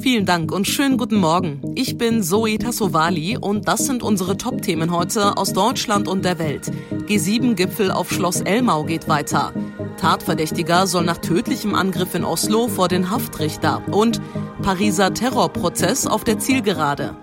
Vielen Dank und schönen guten Morgen. Ich bin Zoe Tassovali und das sind unsere Top-Themen heute aus Deutschland und der Welt. G7-Gipfel auf Schloss Elmau geht weiter. Tatverdächtiger soll nach tödlichem Angriff in Oslo vor den Haftrichter und Pariser Terrorprozess auf der Zielgerade.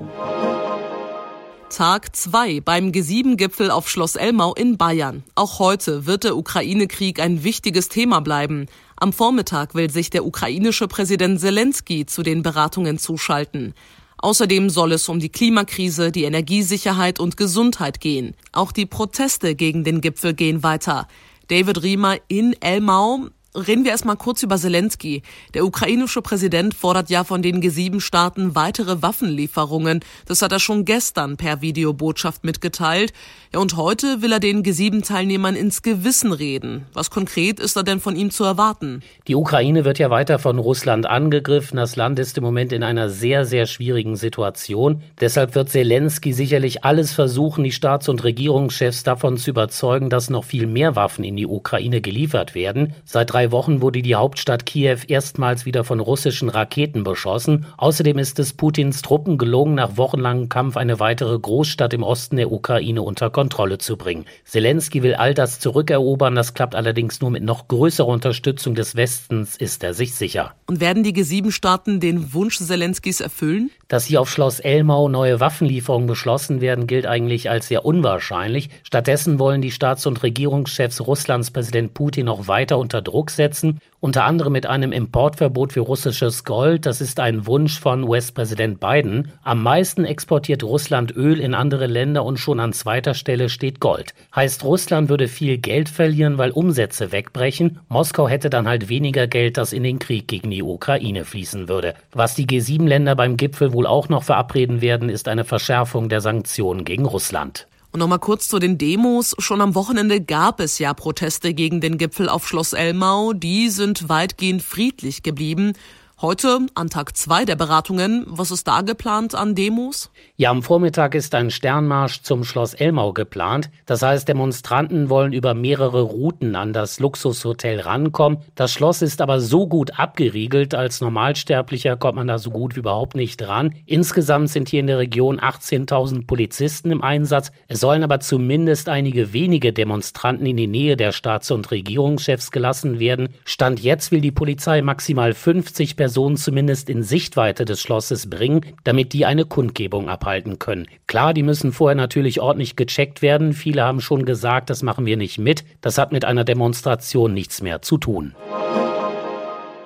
Tag 2 beim G7-Gipfel auf Schloss Elmau in Bayern. Auch heute wird der Ukraine-Krieg ein wichtiges Thema bleiben. Am Vormittag will sich der ukrainische Präsident Zelensky zu den Beratungen zuschalten. Außerdem soll es um die Klimakrise, die Energiesicherheit und Gesundheit gehen. Auch die Proteste gegen den Gipfel gehen weiter. David Riemer in Elmau. Reden wir erstmal kurz über Zelensky. Der ukrainische Präsident fordert ja von den G7-Staaten weitere Waffenlieferungen. Das hat er schon gestern per Videobotschaft mitgeteilt. Ja, und heute will er den G7-Teilnehmern ins Gewissen reden. Was konkret ist da denn von ihm zu erwarten? Die Ukraine wird ja weiter von Russland angegriffen. Das Land ist im Moment in einer sehr, sehr schwierigen Situation. Deshalb wird Zelensky sicherlich alles versuchen, die Staats- und Regierungschefs davon zu überzeugen, dass noch viel mehr Waffen in die Ukraine geliefert werden. Seit drei Wochen wurde die Hauptstadt Kiew erstmals wieder von russischen Raketen beschossen. Außerdem ist es Putins Truppen gelungen, nach wochenlangem Kampf eine weitere Großstadt im Osten der Ukraine unter Kontrolle zu bringen. Zelensky will all das zurückerobern, das klappt allerdings nur mit noch größerer Unterstützung des Westens, ist er sich sicher. Und werden die G7-Staaten den Wunsch Zelenskys erfüllen? Dass hier auf Schloss Elmau neue Waffenlieferungen beschlossen werden, gilt eigentlich als sehr unwahrscheinlich. Stattdessen wollen die Staats- und Regierungschefs Russlands Präsident Putin noch weiter unter Druck setzen, unter anderem mit einem Importverbot für russisches Gold. Das ist ein Wunsch von US-Präsident Biden. Am meisten exportiert Russland Öl in andere Länder und schon an zweiter Stelle steht Gold. Heißt, Russland würde viel Geld verlieren, weil Umsätze wegbrechen. Moskau hätte dann halt weniger Geld, das in den Krieg gegen die Ukraine fließen würde. Was die G7-Länder beim Gipfel wohl auch noch verabreden werden, ist eine Verschärfung der Sanktionen gegen Russland. Und nochmal kurz zu den Demos. Schon am Wochenende gab es ja Proteste gegen den Gipfel auf Schloss Elmau. Die sind weitgehend friedlich geblieben. Heute, an Tag zwei der Beratungen, was ist da geplant an Demos? Ja, am Vormittag ist ein Sternmarsch zum Schloss Elmau geplant. Das heißt, Demonstranten wollen über mehrere Routen an das Luxushotel rankommen. Das Schloss ist aber so gut abgeriegelt, als Normalsterblicher kommt man da so gut wie überhaupt nicht ran. Insgesamt sind hier in der Region 18.000 Polizisten im Einsatz. Es sollen aber zumindest einige wenige Demonstranten in die Nähe der Staats- und Regierungschefs gelassen werden. Stand jetzt will die Polizei maximal 50 Personen zumindest in Sichtweite des Schlosses bringen, damit die eine Kundgebung abhalten können. Klar, die müssen vorher natürlich ordentlich gecheckt werden. Viele haben schon gesagt, das machen wir nicht mit. Das hat mit einer Demonstration nichts mehr zu tun.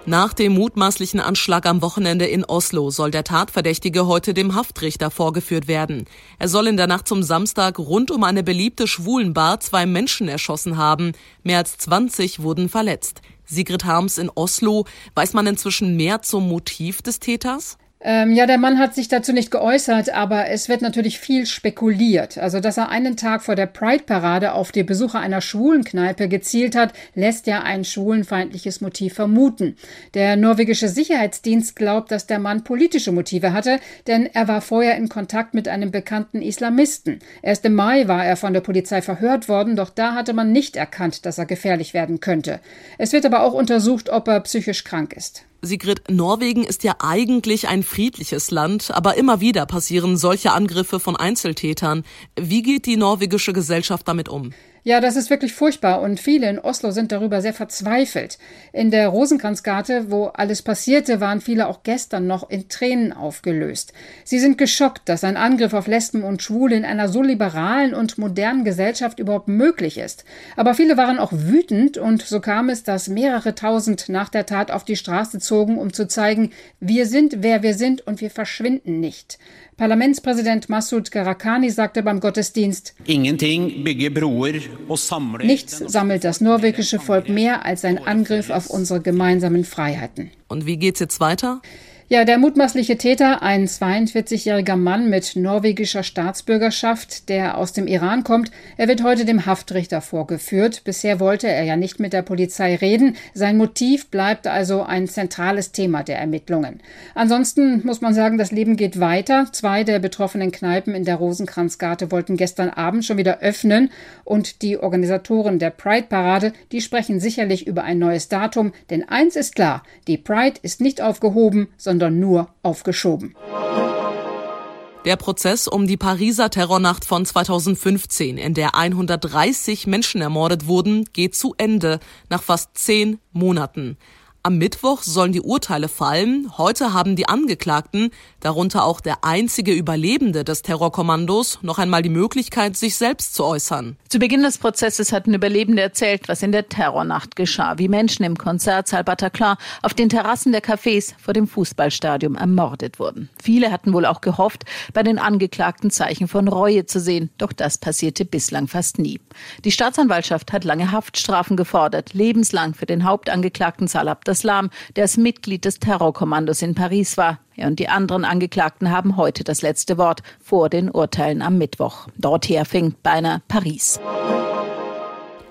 Nach dem mutmaßlichen Anschlag am Wochenende in Oslo soll der Tatverdächtige heute dem Haftrichter vorgeführt werden. Er soll in der Nacht zum Samstag rund um eine beliebte Schwulenbar zwei Menschen erschossen haben. Mehr als 20 wurden verletzt. Sigrid Harms in Oslo. Weiß man inzwischen mehr zum Motiv des Täters? Ähm, ja, der Mann hat sich dazu nicht geäußert, aber es wird natürlich viel spekuliert. Also, dass er einen Tag vor der Pride-Parade auf die Besucher einer Schwulenkneipe gezielt hat, lässt ja ein schwulenfeindliches Motiv vermuten. Der norwegische Sicherheitsdienst glaubt, dass der Mann politische Motive hatte, denn er war vorher in Kontakt mit einem bekannten Islamisten. Erst im Mai war er von der Polizei verhört worden, doch da hatte man nicht erkannt, dass er gefährlich werden könnte. Es wird aber auch untersucht, ob er psychisch krank ist. Sigrid, Norwegen ist ja eigentlich ein friedliches Land, aber immer wieder passieren solche Angriffe von Einzeltätern. Wie geht die norwegische Gesellschaft damit um? Ja, das ist wirklich furchtbar und viele in Oslo sind darüber sehr verzweifelt. In der Rosenkranzgarte, wo alles passierte, waren viele auch gestern noch in Tränen aufgelöst. Sie sind geschockt, dass ein Angriff auf Lesben und Schwule in einer so liberalen und modernen Gesellschaft überhaupt möglich ist. Aber viele waren auch wütend und so kam es, dass mehrere tausend nach der Tat auf die Straße zogen, um zu zeigen, wir sind, wer wir sind und wir verschwinden nicht. Parlamentspräsident Massoud Gharakani sagte beim Gottesdienst, Nichts sammelt das norwegische Volk mehr als ein Angriff auf unsere gemeinsamen Freiheiten. Und wie geht's jetzt weiter? Ja, der mutmaßliche Täter, ein 42-jähriger Mann mit norwegischer Staatsbürgerschaft, der aus dem Iran kommt, er wird heute dem Haftrichter vorgeführt. Bisher wollte er ja nicht mit der Polizei reden. Sein Motiv bleibt also ein zentrales Thema der Ermittlungen. Ansonsten muss man sagen, das Leben geht weiter. Zwei der betroffenen Kneipen in der Rosenkranzgarte wollten gestern Abend schon wieder öffnen und die Organisatoren der Pride-Parade, die sprechen sicherlich über ein neues Datum, denn eins ist klar, die Pride ist nicht aufgehoben, sondern sondern nur aufgeschoben. Der Prozess um die Pariser Terrornacht von 2015, in der 130 Menschen ermordet wurden, geht zu Ende nach fast zehn Monaten. Am Mittwoch sollen die Urteile fallen. Heute haben die Angeklagten, darunter auch der einzige Überlebende des Terrorkommandos, noch einmal die Möglichkeit, sich selbst zu äußern. Zu Beginn des Prozesses hatten Überlebende erzählt, was in der Terrornacht geschah, wie Menschen im Konzertsaal Bataclan auf den Terrassen der Cafés vor dem Fußballstadion ermordet wurden. Viele hatten wohl auch gehofft, bei den Angeklagten Zeichen von Reue zu sehen, doch das passierte bislang fast nie. Die Staatsanwaltschaft hat lange Haftstrafen gefordert, lebenslang für den Hauptangeklagten Salah Abdeslam, der als Mitglied des Terrorkommandos in Paris war. Er und die anderen Angeklagten haben heute das letzte Wort vor den Urteilen am Mittwoch. Dorther fing beinahe Paris.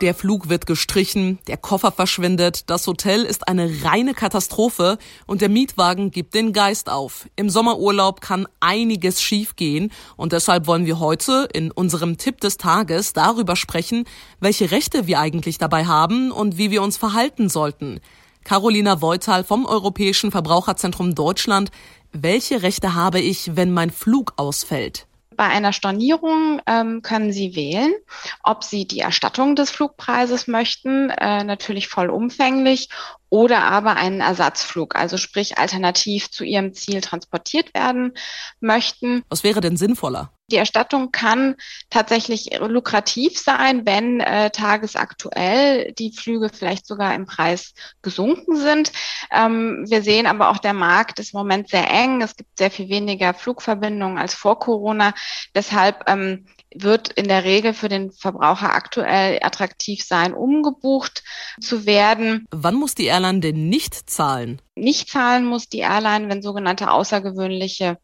Der Flug wird gestrichen, der Koffer verschwindet, das Hotel ist eine reine Katastrophe und der Mietwagen gibt den Geist auf. Im Sommerurlaub kann einiges schiefgehen und deshalb wollen wir heute in unserem Tipp des Tages darüber sprechen, welche Rechte wir eigentlich dabei haben und wie wir uns verhalten sollten. Carolina Voital vom Europäischen Verbraucherzentrum Deutschland. Welche Rechte habe ich, wenn mein Flug ausfällt? Bei einer Stornierung ähm, können Sie wählen, ob Sie die Erstattung des Flugpreises möchten, äh, natürlich vollumfänglich, oder aber einen Ersatzflug, also sprich alternativ zu Ihrem Ziel transportiert werden möchten. Was wäre denn sinnvoller? Die Erstattung kann tatsächlich lukrativ sein, wenn äh, tagesaktuell die Flüge vielleicht sogar im Preis gesunken sind. Ähm, wir sehen aber auch, der Markt ist im Moment sehr eng. Es gibt sehr viel weniger Flugverbindungen als vor Corona. Deshalb ähm, wird in der Regel für den Verbraucher aktuell attraktiv sein, umgebucht zu werden. Wann muss die Airline denn nicht zahlen? Nicht zahlen muss die Airline, wenn sogenannte außergewöhnliche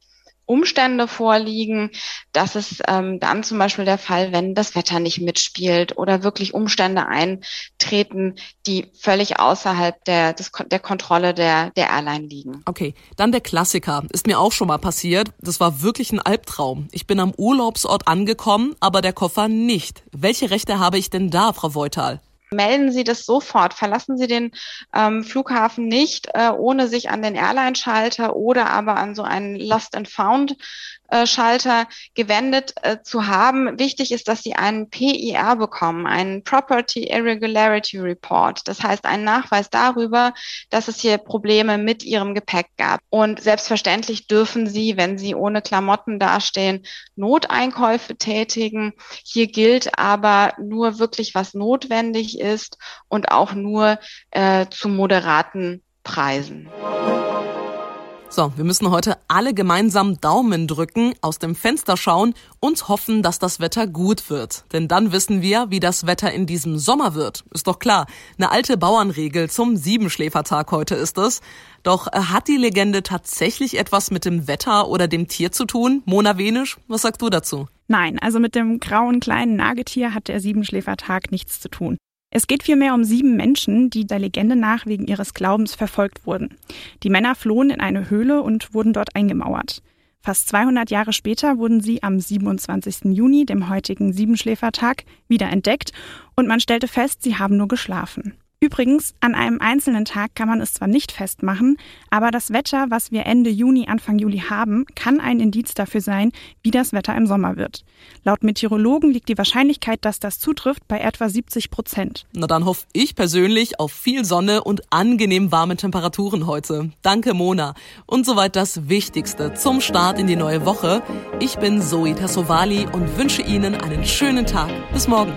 Umstände vorliegen. Das ist ähm, dann zum Beispiel der Fall, wenn das Wetter nicht mitspielt oder wirklich Umstände eintreten, die völlig außerhalb der, des, der Kontrolle der, der Airline liegen. Okay, dann der Klassiker. Ist mir auch schon mal passiert. Das war wirklich ein Albtraum. Ich bin am Urlaubsort angekommen, aber der Koffer nicht. Welche Rechte habe ich denn da, Frau Voital? Melden Sie das sofort. Verlassen Sie den ähm, Flughafen nicht, äh, ohne sich an den Airline-Schalter oder aber an so einen Lost and Found Schalter gewendet äh, zu haben. Wichtig ist, dass Sie einen PIR bekommen, einen Property Irregularity Report. Das heißt, einen Nachweis darüber, dass es hier Probleme mit Ihrem Gepäck gab. Und selbstverständlich dürfen Sie, wenn Sie ohne Klamotten dastehen, Noteinkäufe tätigen. Hier gilt aber nur wirklich, was notwendig ist und auch nur äh, zu moderaten Preisen. So, wir müssen heute alle gemeinsam Daumen drücken, aus dem Fenster schauen und hoffen, dass das Wetter gut wird. Denn dann wissen wir, wie das Wetter in diesem Sommer wird. Ist doch klar. Eine alte Bauernregel zum Siebenschläfertag heute ist es. Doch äh, hat die Legende tatsächlich etwas mit dem Wetter oder dem Tier zu tun? Mona Wenisch, was sagst du dazu? Nein, also mit dem grauen kleinen Nagetier hat der Siebenschläfertag nichts zu tun. Es geht vielmehr um sieben Menschen, die der Legende nach wegen ihres Glaubens verfolgt wurden. Die Männer flohen in eine Höhle und wurden dort eingemauert. Fast 200 Jahre später wurden sie am 27. Juni, dem heutigen Siebenschläfertag, wieder entdeckt und man stellte fest, sie haben nur geschlafen. Übrigens, an einem einzelnen Tag kann man es zwar nicht festmachen, aber das Wetter, was wir Ende Juni, Anfang Juli haben, kann ein Indiz dafür sein, wie das Wetter im Sommer wird. Laut Meteorologen liegt die Wahrscheinlichkeit, dass das zutrifft, bei etwa 70 Prozent. Na dann hoffe ich persönlich auf viel Sonne und angenehm warme Temperaturen heute. Danke, Mona. Und soweit das Wichtigste zum Start in die neue Woche. Ich bin Zoe Tassovali und wünsche Ihnen einen schönen Tag. Bis morgen.